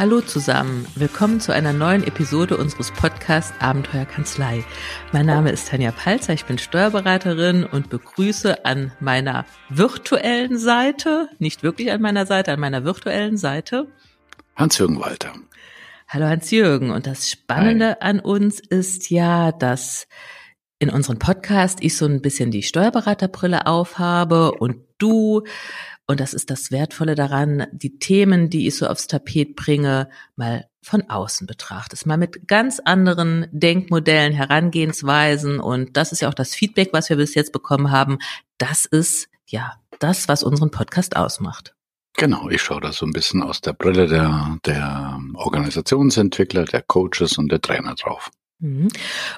Hallo zusammen, willkommen zu einer neuen Episode unseres Podcasts Abenteuerkanzlei. Mein Name ist Tanja Palzer, ich bin Steuerberaterin und begrüße an meiner virtuellen Seite, nicht wirklich an meiner Seite, an meiner virtuellen Seite, Hans-Jürgen Walter. Hallo Hans-Jürgen und das Spannende Hi. an uns ist ja, dass in unserem Podcast ich so ein bisschen die Steuerberaterbrille aufhabe und du und das ist das Wertvolle daran, die Themen, die ich so aufs Tapet bringe, mal von außen betrachtest, mal mit ganz anderen Denkmodellen, Herangehensweisen. Und das ist ja auch das Feedback, was wir bis jetzt bekommen haben. Das ist ja das, was unseren Podcast ausmacht. Genau, ich schaue da so ein bisschen aus der Brille der, der Organisationsentwickler, der Coaches und der Trainer drauf. Mhm.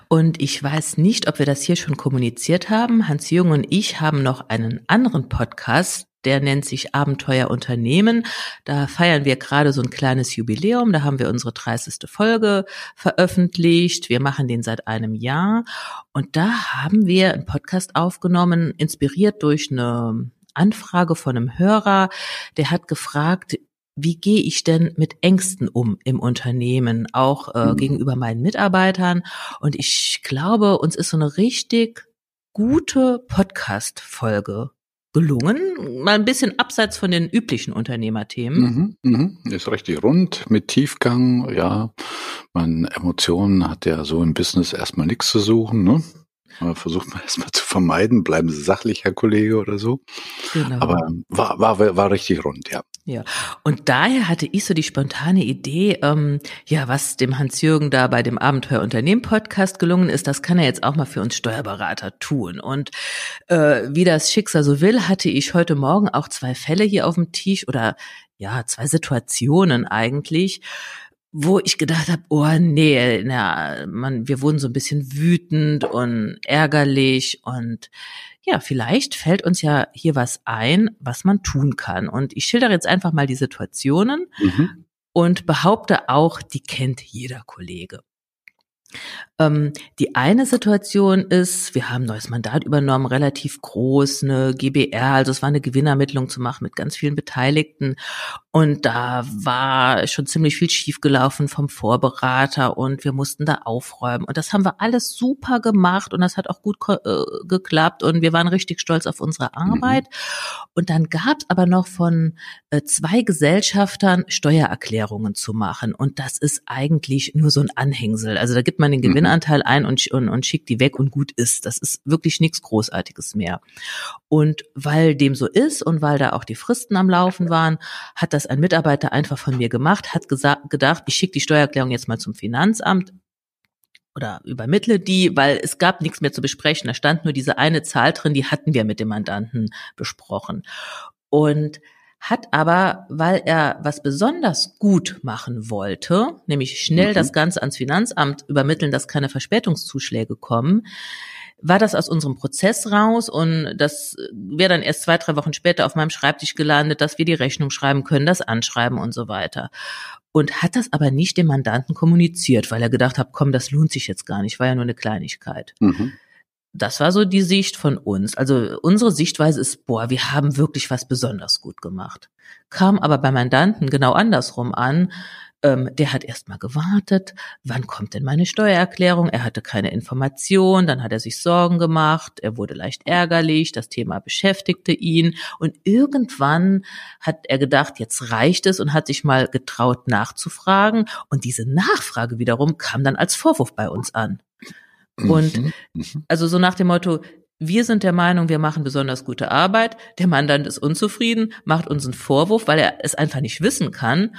Und ich weiß nicht, ob wir das hier schon kommuniziert haben. Hans-Jürgen und ich haben noch einen anderen Podcast, der nennt sich Abenteuer Unternehmen. Da feiern wir gerade so ein kleines Jubiläum. Da haben wir unsere 30. Folge veröffentlicht. Wir machen den seit einem Jahr. Und da haben wir einen Podcast aufgenommen, inspiriert durch eine Anfrage von einem Hörer. Der hat gefragt, wie gehe ich denn mit Ängsten um im Unternehmen, auch äh, mhm. gegenüber meinen Mitarbeitern? Und ich glaube, uns ist so eine richtig gute Podcast-Folge gelungen, mal ein bisschen abseits von den üblichen Unternehmerthemen. Mhm, mh, ist richtig rund, mit Tiefgang, ja. Man Emotionen hat ja so im Business erstmal nichts zu suchen, ne? versucht man erstmal zu vermeiden, bleiben Sie sachlich, Herr Kollege oder so. Genau. Aber war, war, war richtig rund, ja. Ja, und daher hatte ich so die spontane Idee, ähm, ja, was dem Hans-Jürgen da bei dem Abenteuerunternehmen-Podcast gelungen ist, das kann er jetzt auch mal für uns Steuerberater tun. Und äh, wie das Schicksal so will, hatte ich heute Morgen auch zwei Fälle hier auf dem Tisch oder ja, zwei Situationen eigentlich, wo ich gedacht habe, oh nee, na, man, wir wurden so ein bisschen wütend und ärgerlich und ja, vielleicht fällt uns ja hier was ein, was man tun kann. Und ich schildere jetzt einfach mal die Situationen mhm. und behaupte auch, die kennt jeder Kollege. Ähm, die eine Situation ist, wir haben ein neues Mandat übernommen, relativ groß, eine GBR, also es war eine Gewinnermittlung zu machen mit ganz vielen Beteiligten. Und da war schon ziemlich viel schiefgelaufen vom Vorberater und wir mussten da aufräumen. Und das haben wir alles super gemacht und das hat auch gut äh, geklappt und wir waren richtig stolz auf unsere mhm. Arbeit. Mhm. Und dann gab es aber noch von äh, zwei Gesellschaftern Steuererklärungen zu machen. Und das ist eigentlich nur so ein Anhängsel. Also da gibt man den mhm. Gewinnanteil ein und, und, und schickt die weg und gut ist. Das ist wirklich nichts Großartiges mehr. Und weil dem so ist und weil da auch die Fristen am Laufen waren, hat das das ein Mitarbeiter einfach von mir gemacht, hat gesagt, gedacht, ich schicke die Steuererklärung jetzt mal zum Finanzamt oder übermittle die, weil es gab nichts mehr zu besprechen. Da stand nur diese eine Zahl drin, die hatten wir mit dem Mandanten besprochen. Und hat aber, weil er was besonders gut machen wollte, nämlich schnell mhm. das Ganze ans Finanzamt übermitteln, dass keine Verspätungszuschläge kommen, war das aus unserem Prozess raus und das wäre dann erst zwei, drei Wochen später auf meinem Schreibtisch gelandet, dass wir die Rechnung schreiben können, das anschreiben und so weiter. Und hat das aber nicht dem Mandanten kommuniziert, weil er gedacht hat, komm, das lohnt sich jetzt gar nicht, war ja nur eine Kleinigkeit. Mhm. Das war so die Sicht von uns. Also unsere Sichtweise ist, boah, wir haben wirklich was besonders gut gemacht. Kam aber bei Mandanten genau andersrum an ähm, der hat erst mal gewartet, wann kommt denn meine Steuererklärung? Er hatte keine Information, dann hat er sich Sorgen gemacht, er wurde leicht ärgerlich, das Thema beschäftigte ihn und irgendwann hat er gedacht, jetzt reicht es und hat sich mal getraut nachzufragen und diese Nachfrage wiederum kam dann als Vorwurf bei uns an. Und mhm, mhm. also so nach dem Motto, wir sind der Meinung, wir machen besonders gute Arbeit. Der Mandant ist unzufrieden, macht uns einen Vorwurf, weil er es einfach nicht wissen kann.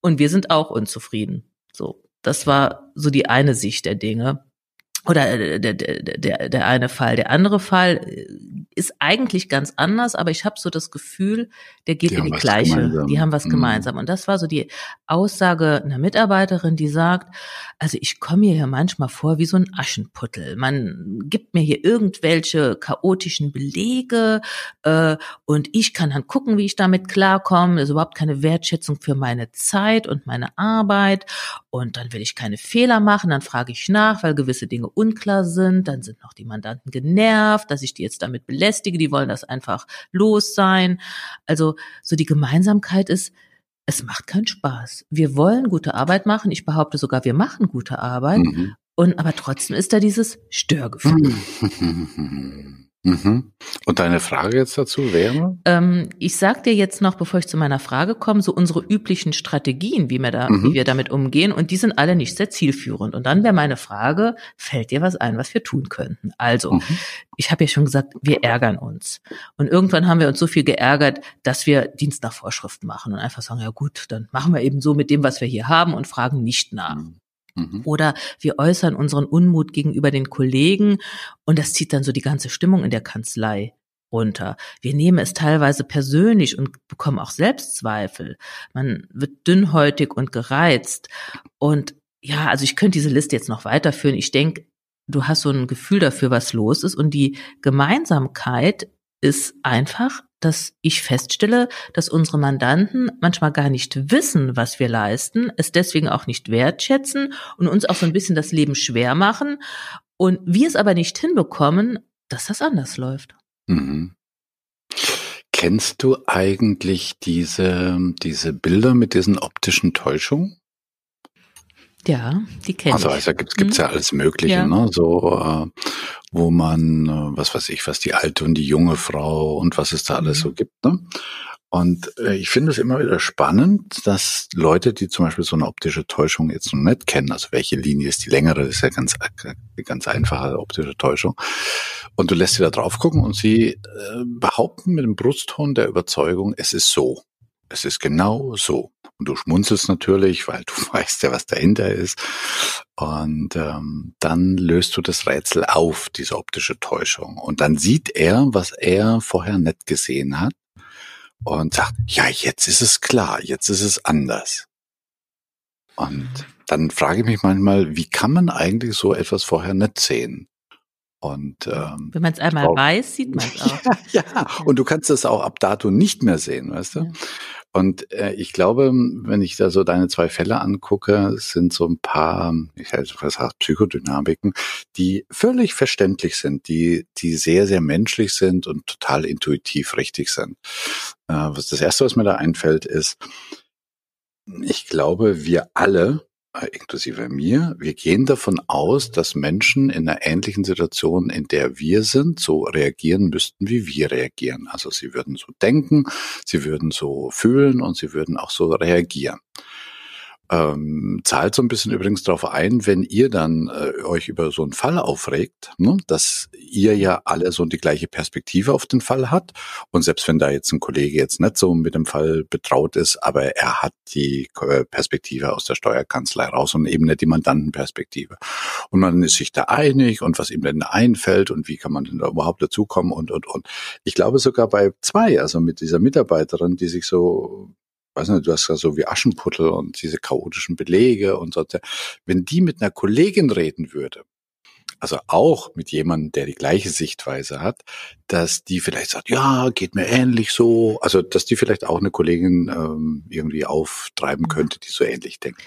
Und wir sind auch unzufrieden. So, das war so die eine Sicht der Dinge. Oder der, der, der, der eine Fall. Der andere Fall ist eigentlich ganz anders, aber ich habe so das Gefühl, der geht die in die gleiche. Gemeinsam. Die haben was mhm. gemeinsam. Und das war so die Aussage einer Mitarbeiterin, die sagt, also ich komme mir hier manchmal vor wie so ein Aschenputtel. Man gibt mir hier irgendwelche chaotischen Belege äh, und ich kann dann gucken, wie ich damit klarkomme. Das ist überhaupt keine Wertschätzung für meine Zeit und meine Arbeit. Und dann will ich keine Fehler machen, dann frage ich nach, weil gewisse Dinge unklar sind. Dann sind noch die Mandanten genervt, dass ich die jetzt damit belästige. Die wollen das einfach los sein. Also so die Gemeinsamkeit ist, es macht keinen Spaß. Wir wollen gute Arbeit machen. Ich behaupte sogar, wir machen gute Arbeit. Mhm. Und aber trotzdem ist da dieses Störgefühl. Mhm. Und deine Frage jetzt dazu wäre? Ähm, ich sag dir jetzt noch, bevor ich zu meiner Frage komme, so unsere üblichen Strategien, wie wir, da, mhm. wie wir damit umgehen. Und die sind alle nicht sehr zielführend. Und dann wäre meine Frage, fällt dir was ein, was wir tun könnten? Also, mhm. ich habe ja schon gesagt, wir ärgern uns. Und irgendwann haben wir uns so viel geärgert, dass wir Dienst nach Vorschrift machen und einfach sagen, ja gut, dann machen wir eben so mit dem, was wir hier haben und fragen nicht nach. Mhm. Oder wir äußern unseren Unmut gegenüber den Kollegen und das zieht dann so die ganze Stimmung in der Kanzlei runter. Wir nehmen es teilweise persönlich und bekommen auch Selbstzweifel. Man wird dünnhäutig und gereizt. Und ja, also ich könnte diese Liste jetzt noch weiterführen. Ich denke, du hast so ein Gefühl dafür, was los ist. Und die Gemeinsamkeit ist einfach, dass ich feststelle, dass unsere Mandanten manchmal gar nicht wissen, was wir leisten, es deswegen auch nicht wertschätzen und uns auch so ein bisschen das Leben schwer machen und wir es aber nicht hinbekommen, dass das anders läuft. Mhm. Kennst du eigentlich diese, diese Bilder mit diesen optischen Täuschungen? Ja, die kenne also, ich. Also gibt gibt's ja alles Mögliche, ja. ne? So, äh, wo man, äh, was weiß ich, was die alte und die junge Frau und was es da alles mhm. so gibt, ne? Und äh, ich finde es immer wieder spannend, dass Leute, die zum Beispiel so eine optische Täuschung jetzt noch nicht kennen, also welche Linie ist die längere, ist ja ganz, äh, ganz einfache optische Täuschung. Und du lässt sie da drauf gucken und sie äh, behaupten mit dem Brustton der Überzeugung, es ist so. Es ist genau so. Und du schmunzelst natürlich, weil du weißt ja, was dahinter ist. Und ähm, dann löst du das Rätsel auf, diese optische Täuschung. Und dann sieht er, was er vorher nicht gesehen hat. Und sagt, ja, jetzt ist es klar, jetzt ist es anders. Und dann frage ich mich manchmal, wie kann man eigentlich so etwas vorher nicht sehen? Und ähm, wenn man es einmal auch, weiß, sieht man es auch. Ja, ja, und du kannst es auch ab dato nicht mehr sehen, weißt du? Ja. Und äh, ich glaube, wenn ich da so deine zwei Fälle angucke, sind so ein paar, ich hätte gesagt, Psychodynamiken, die völlig verständlich sind, die, die sehr, sehr menschlich sind und total intuitiv richtig sind. Äh, was das erste, was mir da einfällt, ist, ich glaube, wir alle inklusive mir, wir gehen davon aus, dass Menschen in einer ähnlichen Situation, in der wir sind, so reagieren müssten, wie wir reagieren. Also sie würden so denken, sie würden so fühlen und sie würden auch so reagieren ähm, zahlt so ein bisschen übrigens darauf ein, wenn ihr dann äh, euch über so einen Fall aufregt, ne, dass ihr ja alle so die gleiche Perspektive auf den Fall hat. Und selbst wenn da jetzt ein Kollege jetzt nicht so mit dem Fall betraut ist, aber er hat die äh, Perspektive aus der Steuerkanzlei raus und eben nicht die Mandantenperspektive. Und man ist sich da einig und was ihm denn einfällt und wie kann man denn da überhaupt dazukommen und, und, und. Ich glaube sogar bei zwei, also mit dieser Mitarbeiterin, die sich so weiß nicht, du hast ja so wie Aschenputtel und diese chaotischen Belege und so. Wenn die mit einer Kollegin reden würde, also auch mit jemandem, der die gleiche Sichtweise hat, dass die vielleicht sagt, ja, geht mir ähnlich so. Also, dass die vielleicht auch eine Kollegin ähm, irgendwie auftreiben könnte, die so ähnlich denkt.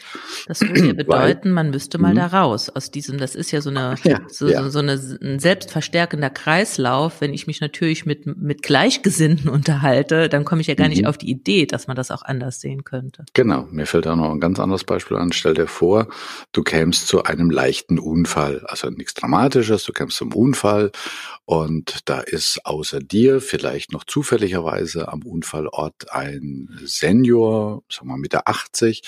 Das würde ja bedeuten, Weil, man müsste mal da raus aus diesem, das ist ja so eine, ja, so, ja. so eine, ein selbstverstärkender Kreislauf. Wenn ich mich natürlich mit, mit Gleichgesinnten unterhalte, dann komme ich ja gar mhm. nicht auf die Idee, dass man das auch anders sehen könnte. Genau. Mir fällt da noch ein ganz anderes Beispiel an. Stell dir vor, du kämst zu einem leichten Unfall, also nichts Dramatisches, du kämpfst zum Unfall und da ist außer dir vielleicht noch zufälligerweise am Unfallort ein Senior, sagen wir Mitte 80,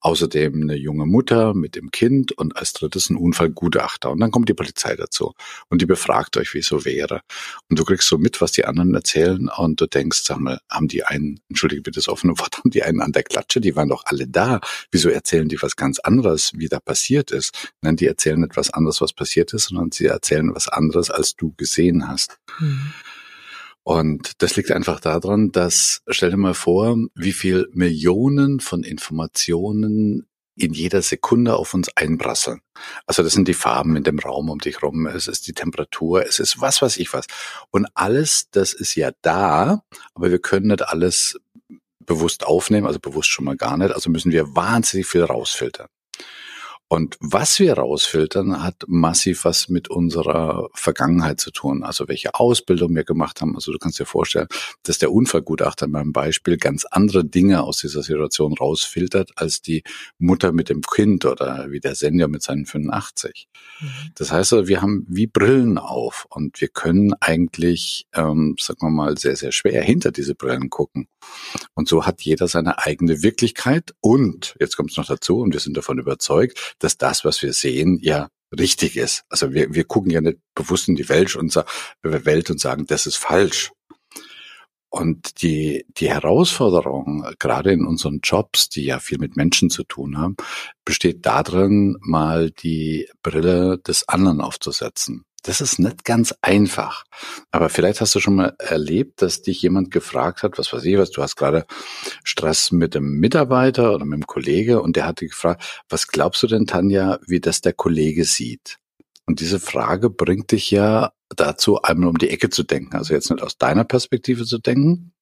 außerdem eine junge Mutter mit dem Kind und als drittes ein Unfallgutachter. Und dann kommt die Polizei dazu und die befragt euch, wie es so wäre. Und du kriegst so mit, was die anderen erzählen und du denkst, sag mal, haben die einen, entschuldige bitte das offene Wort, haben die einen an der Klatsche, die waren doch alle da. Wieso erzählen die was ganz anderes, wie da passiert ist? Nein, die erzählen etwas anderes, was passiert ist, sondern sie erzählen was anderes, als du gesehen hast. Mhm. Und das liegt einfach daran, dass, stell dir mal vor, wie viel Millionen von Informationen in jeder Sekunde auf uns einprasseln. Also das sind die Farben in dem Raum um dich rum, es ist die Temperatur, es ist was weiß ich was. Und alles, das ist ja da, aber wir können nicht alles bewusst aufnehmen, also bewusst schon mal gar nicht, also müssen wir wahnsinnig viel rausfiltern. Und was wir rausfiltern, hat massiv was mit unserer Vergangenheit zu tun. Also welche Ausbildung wir gemacht haben. Also du kannst dir vorstellen, dass der Unfallgutachter in meinem Beispiel ganz andere Dinge aus dieser Situation rausfiltert, als die Mutter mit dem Kind oder wie der Senior mit seinen 85. Mhm. Das heißt, also, wir haben wie Brillen auf und wir können eigentlich, ähm, sagen wir mal, sehr, sehr schwer hinter diese Brillen gucken. Und so hat jeder seine eigene Wirklichkeit und, jetzt kommt es noch dazu, und wir sind davon überzeugt, dass das, was wir sehen, ja richtig ist. Also wir, wir gucken ja nicht bewusst in die Welt und, Welt und sagen, das ist falsch. Und die, die Herausforderung, gerade in unseren Jobs, die ja viel mit Menschen zu tun haben, besteht darin, mal die Brille des anderen aufzusetzen. Das ist nicht ganz einfach. Aber vielleicht hast du schon mal erlebt, dass dich jemand gefragt hat, was weiß ich was, du hast gerade Stress mit dem Mitarbeiter oder mit dem Kollege und der hat dich gefragt, was glaubst du denn, Tanja, wie das der Kollege sieht? Und diese Frage bringt dich ja dazu, einmal um die Ecke zu denken. Also jetzt nicht aus deiner Perspektive zu denken,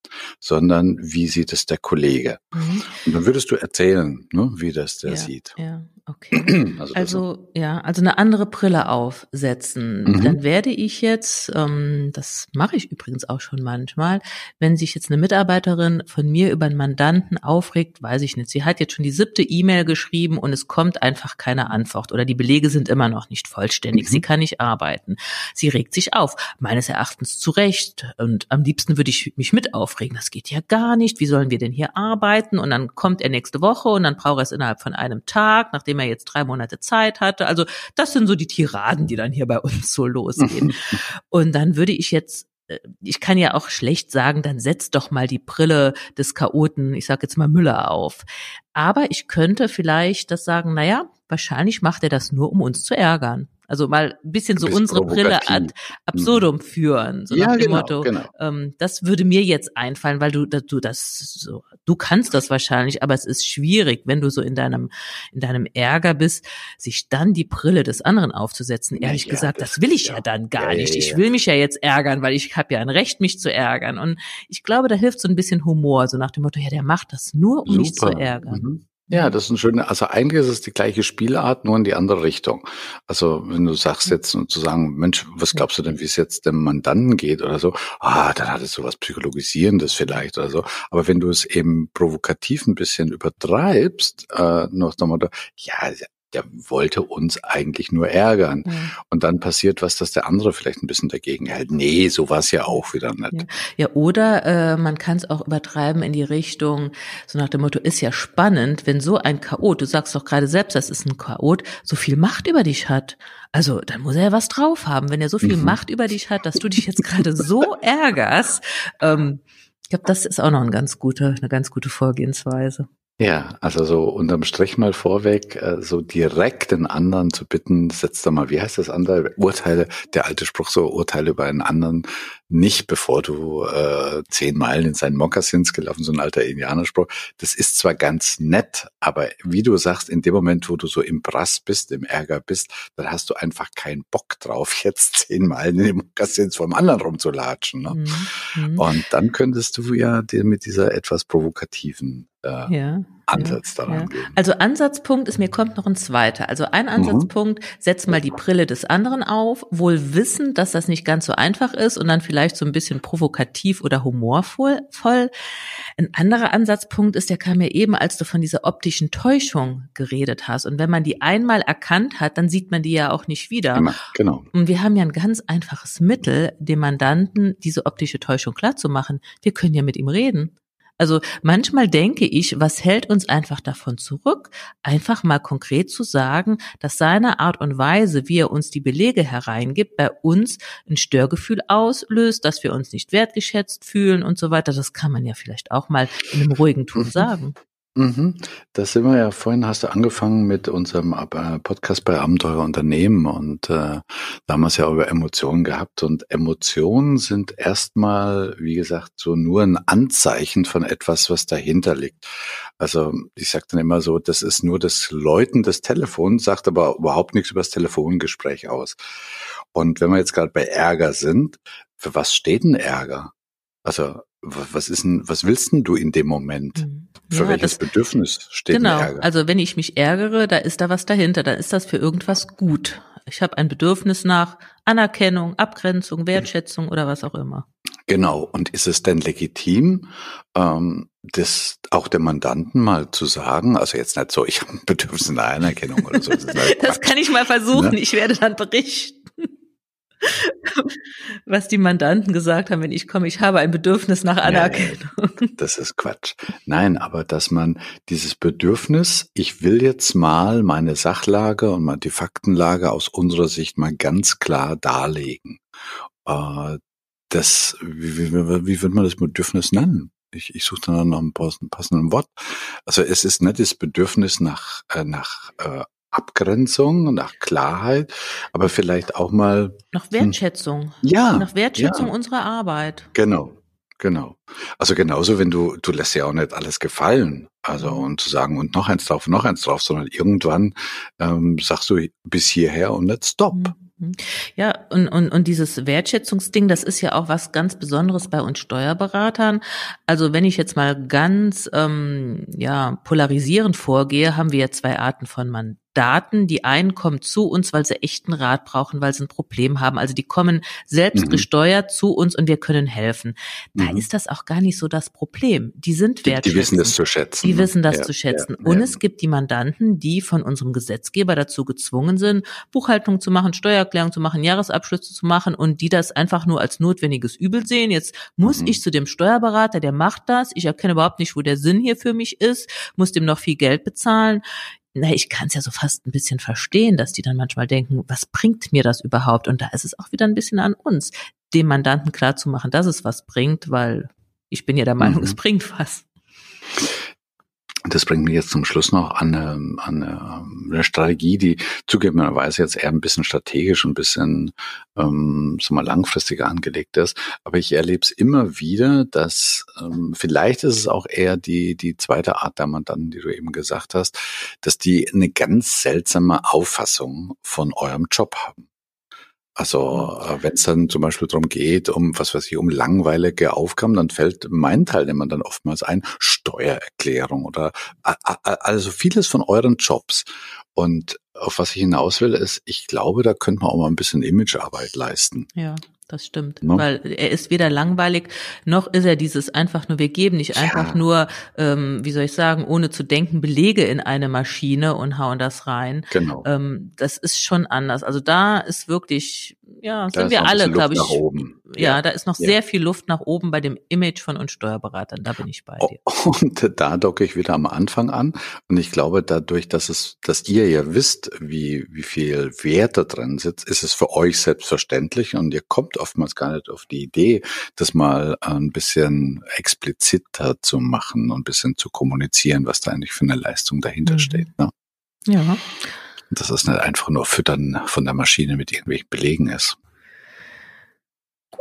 sondern wie sieht es der Kollege? Mhm. Und dann würdest du erzählen, ne, wie das der ja, sieht. Ja, okay. Also, also ja, also eine andere Brille aufsetzen. Mhm. Dann werde ich jetzt, ähm, das mache ich übrigens auch schon manchmal, wenn sich jetzt eine Mitarbeiterin von mir über einen Mandanten aufregt, weiß ich nicht, sie hat jetzt schon die siebte E-Mail geschrieben und es kommt einfach keine Antwort oder die Belege sind immer noch nicht vollständig. Mhm. Sie kann nicht arbeiten. Sie regt sich auf. Meines Erachtens zu Recht. Und am liebsten würde ich mich mit aufregen. Das geht ja gar nicht. Wie sollen wir denn hier arbeiten? Und dann kommt er nächste Woche und dann braucht er es innerhalb von einem Tag, nachdem er jetzt drei Monate Zeit hatte. Also das sind so die Tiraden, die dann hier bei uns so losgehen. und dann würde ich jetzt äh, ich kann ja auch schlecht sagen, dann setz doch mal die Brille des Chaoten, ich sage jetzt mal Müller auf. Aber ich könnte vielleicht das sagen, naja, wahrscheinlich macht er das nur, um uns zu ärgern. Also mal ein bisschen so unsere Brille ad absurdum mhm. führen. So ja, nach dem genau, Motto, genau. Ähm, das würde mir jetzt einfallen, weil du, du das so, du kannst das wahrscheinlich, aber es ist schwierig, wenn du so in deinem, in deinem Ärger bist, sich dann die Brille des anderen aufzusetzen. Ehrlich ja, gesagt, das, das, will ich ja, ja dann gar nicht. Ich will mich ja jetzt ärgern, weil ich habe ja ein Recht, mich zu ärgern. Und ich glaube, da hilft so ein bisschen Humor, so nach dem Motto, ja, der macht das nur, um Super. mich zu ärgern. Mhm. Ja, das ist ein schöner, also eigentlich ist es die gleiche Spielart, nur in die andere Richtung. Also wenn du sagst jetzt und zu sagen, Mensch, was glaubst du denn, wie es jetzt dem Mandanten geht oder so, ah, dann hat es so was Psychologisierendes vielleicht oder so. Aber wenn du es eben provokativ ein bisschen übertreibst, äh, noch Motto, ja, der wollte uns eigentlich nur ärgern. Ja. Und dann passiert was, dass der andere vielleicht ein bisschen dagegen hält. Nee, so war es ja auch wieder nicht. Ja, ja oder äh, man kann es auch übertreiben in die Richtung, so nach dem Motto, ist ja spannend, wenn so ein Chaot, du sagst doch gerade selbst, das ist ein Chaot, so viel Macht über dich hat. Also dann muss er ja was drauf haben, wenn er so viel mhm. Macht über dich hat, dass du dich jetzt gerade so ärgerst. Ähm, ich glaube, das ist auch noch eine ganz gute, eine ganz gute Vorgehensweise. Ja, also so unterm Strich mal vorweg, äh, so direkt den anderen zu bitten, setzt da mal, wie heißt das andere? Urteile, der alte Spruch so, Urteile über einen anderen nicht, bevor du äh, zehn Meilen in seinen Mokassins gelaufen, so ein alter Indianerspruch. Das ist zwar ganz nett, aber wie du sagst, in dem Moment, wo du so im Brass bist, im Ärger bist, dann hast du einfach keinen Bock drauf, jetzt zehn Meilen in den Mokassins vom anderen rumzulatschen. Ne? Mhm. mhm. Und dann könntest du ja dir mit dieser etwas provokativen äh, ja, Ansatz daran ja. gehen. Also Ansatzpunkt ist, mir kommt noch ein zweiter. Also ein mhm. Ansatzpunkt, mhm. setz mal die Brille des anderen auf, wohl wissend, dass das nicht ganz so einfach ist und dann vielleicht so ein bisschen provokativ oder humorvoll. Ein anderer Ansatzpunkt ist, der kam mir eben, als du von dieser optischen Täuschung geredet hast. Und wenn man die einmal erkannt hat, dann sieht man die ja auch nicht wieder. Genau. Und wir haben ja ein ganz einfaches Mittel, dem Mandanten diese optische Täuschung klarzumachen. Wir können ja mit ihm reden. Also manchmal denke ich, was hält uns einfach davon zurück, einfach mal konkret zu sagen, dass seine Art und Weise, wie er uns die Belege hereingibt, bei uns ein Störgefühl auslöst, dass wir uns nicht wertgeschätzt fühlen und so weiter. Das kann man ja vielleicht auch mal in einem ruhigen Ton sagen. Mhm. Das sind wir ja vorhin, hast du angefangen mit unserem äh, Podcast bei Abenteuer Unternehmen und äh, da haben wir es ja über Emotionen gehabt und Emotionen sind erstmal, wie gesagt, so nur ein Anzeichen von etwas, was dahinter liegt. Also ich sage dann immer so, das ist nur das Läuten des Telefons, sagt aber überhaupt nichts über das Telefongespräch aus. Und wenn wir jetzt gerade bei Ärger sind, für was steht ein Ärger? Also was ist denn, was willst denn du in dem Moment? Mhm. Für Ja, welches das- Bedürfnis steht Genau, der Ärger? also wenn ich mich ärgere, da ist da was dahinter, da ist das für irgendwas gut. Ich habe ein Bedürfnis nach Anerkennung, Abgrenzung, Wertschätzung oder was auch immer. Genau. Und ist es denn legitim, ähm, das auch dem Mandanten mal zu sagen? Also jetzt nicht so, ich habe ein Bedürfnis nach Anerkennung oder so. Das, Das kann ich mal versuchen. Ne? Ich werde dann berichten, was die Mandanten gesagt haben, wenn ich komme. Ich habe ein Bedürfnis nach ja. Anerkennung. Das ist Quatsch. Nein, aber dass man dieses Bedürfnis, ich will jetzt mal meine Sachlage und mal die Faktenlage aus unserer Sicht mal ganz klar darlegen. Äh, das, wie, wie, wie wird man das Bedürfnis nennen? Ich, ich suche dann noch ein passen- passenden Wort. Also es ist nicht das Bedürfnis nach, äh, nach äh, Abgrenzung, nach Klarheit, aber vielleicht auch mal, Nach Wertschätzung. ja, Nach Wertschätzung ja. unserer Arbeit. Genau, genau. Also genauso, wenn du, du lässt ja auch nicht alles gefallen. Also Mhm. und zu sagen, und noch eins drauf, noch eins drauf, sondern irgendwann ähm, sagst du bis hierher und nicht stopp. Mhm. Ja, und, und, und dieses Wertschätzungsding, das ist ja auch was ganz Besonderes bei uns Steuerberatern. Also wenn ich jetzt mal ganz ähm, ja, polarisierend vorgehe, haben wir ja zwei Arten von Mandaten. Die einen kommen zu uns, weil sie echten Rat brauchen, weil sie ein Problem haben. Also die kommen selbst Mhm. gesteuert zu uns und wir können helfen. Da Mhm. ist das auch gar nicht so das Problem. Die sind wertschätzend. die wissen das zu schätzen. Die ne? wissen das Ja, zu schätzen. ja, Und ja. es gibt die Mandanten, die von unserem Gesetzgeber dazu gezwungen sind, Buchhaltung zu machen, Steuererklärung zu machen, Jahresabschlüsse zu machen und die das einfach nur als notwendiges Übel sehen. Jetzt muss Mhm. ich zu dem Steuerberater, der macht das. Ich erkenne überhaupt nicht, wo der Sinn hier für mich ist, muss dem noch viel Geld bezahlen. Na, ich kann es ja so fast ein bisschen verstehen, dass die dann manchmal denken, was bringt mir das überhaupt? Und da ist es auch wieder ein bisschen an uns, dem Mandanten klarzumachen, dass es was bringt, weil ich bin ja der Meinung, Mhm. es bringt was. Das bringt mich jetzt zum Schluss noch an eine, an eine, eine Strategie, die zugegebenerweise jetzt eher ein bisschen strategisch und ein bisschen ähm, so mal langfristiger angelegt ist. Aber ich erlebe es immer wieder, dass ähm, vielleicht ist es auch eher die, die zweite Art der Mandanten, die du eben gesagt hast, dass die eine ganz seltsame Auffassung von eurem Job haben. Also äh, wenn es dann zum Beispiel darum geht, um was weiß ich, um langweilige Aufgaben, dann fällt mein Teilnehmern dann oftmals ein Steuererklärung oder also vieles von euren Jobs. Und auf was ich hinaus will, ist, ich glaube, da könnte man auch mal ein bisschen Imagearbeit leisten. Ja, das stimmt. Ne? Weil er ist weder langweilig, noch ist er dieses einfach nur, wir geben nicht Ja. einfach nur, ähm, wie soll ich sagen, ohne zu denken, Belege in eine Maschine und hauen das rein. Genau. Ähm, das ist schon anders. Also da ist wirklich, ja, Da sind wir alle, glaube ich. nach oben. Ja, da ist noch Ja. sehr viel Luft nach oben bei dem Image von uns Steuerberatern. Da bin ich bei dir. Und da docke ich wieder am Anfang an. Und ich glaube, dadurch, dass es, dass ihr ja wisst, wie, wie viel Wert da drin sitzt, ist es für euch selbstverständlich und ihr kommt oftmals gar nicht auf die Idee, das mal ein bisschen expliziter zu machen und ein bisschen zu kommunizieren, was da eigentlich für eine Leistung dahinter Mhm. steht. Ne? Ja. Dass es nicht einfach nur Füttern von der Maschine mit irgendwelchen Belegen ist.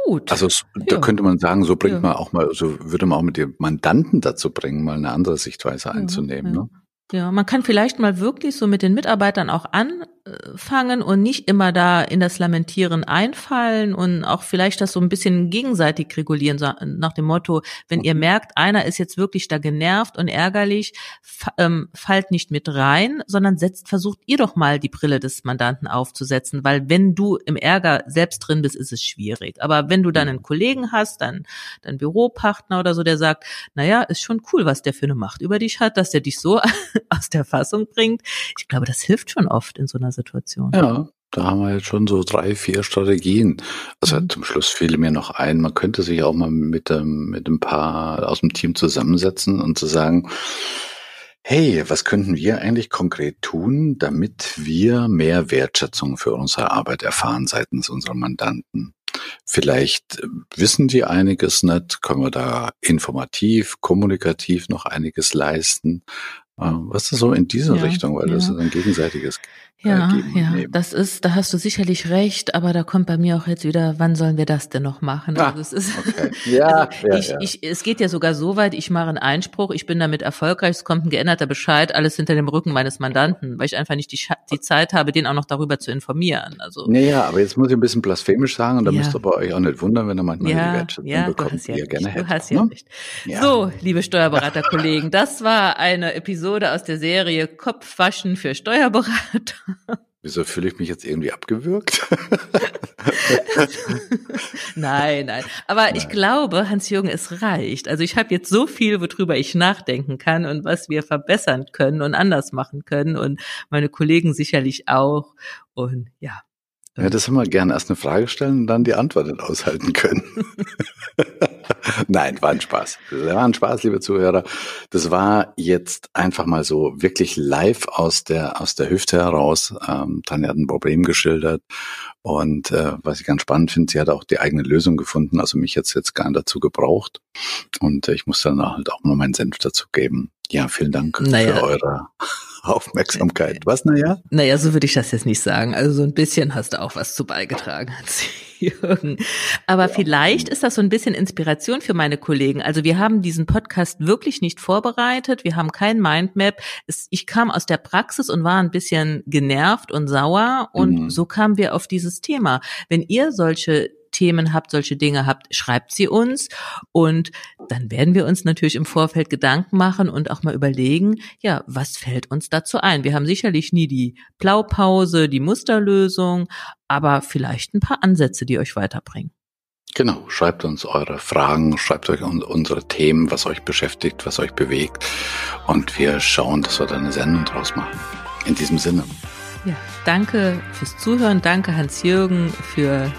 Gut. Also es- da Ja. könnte man sagen, so bringt Ja. man auch mal, so würde man auch mit dem Mandanten dazu bringen, mal eine andere Sichtweise einzunehmen. ja. Ne? Ja, man kann vielleicht mal wirklich so mit den Mitarbeitern auch anfangen und nicht immer da in das Lamentieren einfallen und auch vielleicht das so ein bisschen gegenseitig regulieren, so nach dem Motto, wenn ihr Mhm. merkt, einer ist jetzt wirklich da genervt und ärgerlich, ähm, fallt nicht mit rein, sondern setzt, versucht ihr doch mal die Brille des Mandanten aufzusetzen, weil wenn du im Ärger selbst drin bist, ist es schwierig. Aber wenn du dann einen Kollegen hast, dann dein Büropartner oder so, der sagt, naja, ist schon cool, was der für eine Macht über dich hat, dass der dich so aus der Fassung bringt. Ich glaube, das hilft schon oft in so einer Situation. Ja, da haben wir jetzt schon so drei, vier Strategien. Also Mhm. zum Schluss fiel mir noch ein, man könnte sich auch mal mit, ähm, mit ein paar aus dem Team zusammensetzen und zu sagen, hey, was könnten wir eigentlich konkret tun, damit wir mehr Wertschätzung für unsere Arbeit erfahren seitens unserer Mandanten? Vielleicht äh, wissen die einiges nicht, können wir da informativ, kommunikativ noch einiges leisten. Äh, Was ist so in diese Ja, Richtung, weil das ja. ist ein gegenseitiges Ja, äh, ja, das ist, da hast du sicherlich recht, aber da kommt bei mir auch jetzt wieder, wann sollen wir das denn noch machen? Ah, also es ist, okay. ja, also ja, ich, ja. Ich, es geht ja sogar so weit, ich mache einen Einspruch, ich bin damit erfolgreich, es kommt ein geänderter Bescheid, alles hinter dem Rücken meines Mandanten, weil ich einfach nicht die, die Zeit habe, den auch noch darüber zu informieren. Also, naja, aber jetzt muss ich ein bisschen blasphemisch sagen und da müsst ihr bei euch auch nicht wundern, wenn ihr manchmal ja, die Wertschätzung ja, bekommt, die ihr gerne hättet. Du hast ja ne? recht. So, liebe Steuerberaterkollegen, das war eine Episode aus der Serie Kopfwaschen für Steuerberater. Wieso fühle ich mich jetzt irgendwie abgewürgt? nein, nein. Aber nein. ich glaube, Hans-Jürgen, es reicht. Also ich habe jetzt so viel, worüber ich nachdenken kann und was wir verbessern können und anders machen können und meine Kollegen sicherlich auch. Und ja, ja, das haben wir gerne erst eine Frage stellen und dann die Antwort nicht aushalten können. Nein, war ein Spaß. War ein Spaß, liebe Zuhörer. Das war jetzt einfach mal so wirklich live aus der aus der Hüfte heraus. Ähm, Tanja hat ein Problem geschildert und äh, was ich ganz spannend finde, sie hat auch die eigene Lösung gefunden. Also mich jetzt jetzt gar nicht dazu gebraucht und äh, ich muss dann halt auch noch meinen Senf dazu geben. Ja, vielen Dank naja. für eure Aufmerksamkeit. Was, naja? Naja, so würde ich das jetzt nicht sagen. Also so ein bisschen hast du auch was zu beigetragen, Jürgen. Aber ja. vielleicht ist das so ein bisschen Inspiration für meine Kollegen. Also wir haben diesen Podcast wirklich nicht vorbereitet. Wir haben kein Mindmap. ich kam aus der Praxis und war ein bisschen genervt und sauer. Und mhm. so kamen wir auf dieses Thema. Wenn ihr solche Themen habt, solche Dinge habt, schreibt sie uns und dann werden wir uns natürlich im Vorfeld Gedanken machen und auch mal überlegen, ja, was fällt uns dazu ein? Wir haben sicherlich nie die Blaupause, die Musterlösung, aber vielleicht ein paar Ansätze, die euch weiterbringen. Genau, schreibt uns eure Fragen, schreibt euch unsere Themen, was euch beschäftigt, was euch bewegt und wir schauen, dass wir da eine Sendung draus machen. In diesem Sinne. Ja, danke fürs Zuhören, danke Hans-Jürgen für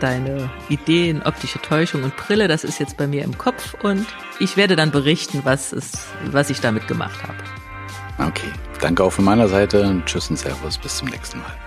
deine Ideen, optische Täuschung und Brille, das ist jetzt bei mir im Kopf und ich werde dann berichten, was, es, was ich damit gemacht habe. Okay, danke auch von meiner Seite. Tschüss und Servus, bis zum nächsten Mal.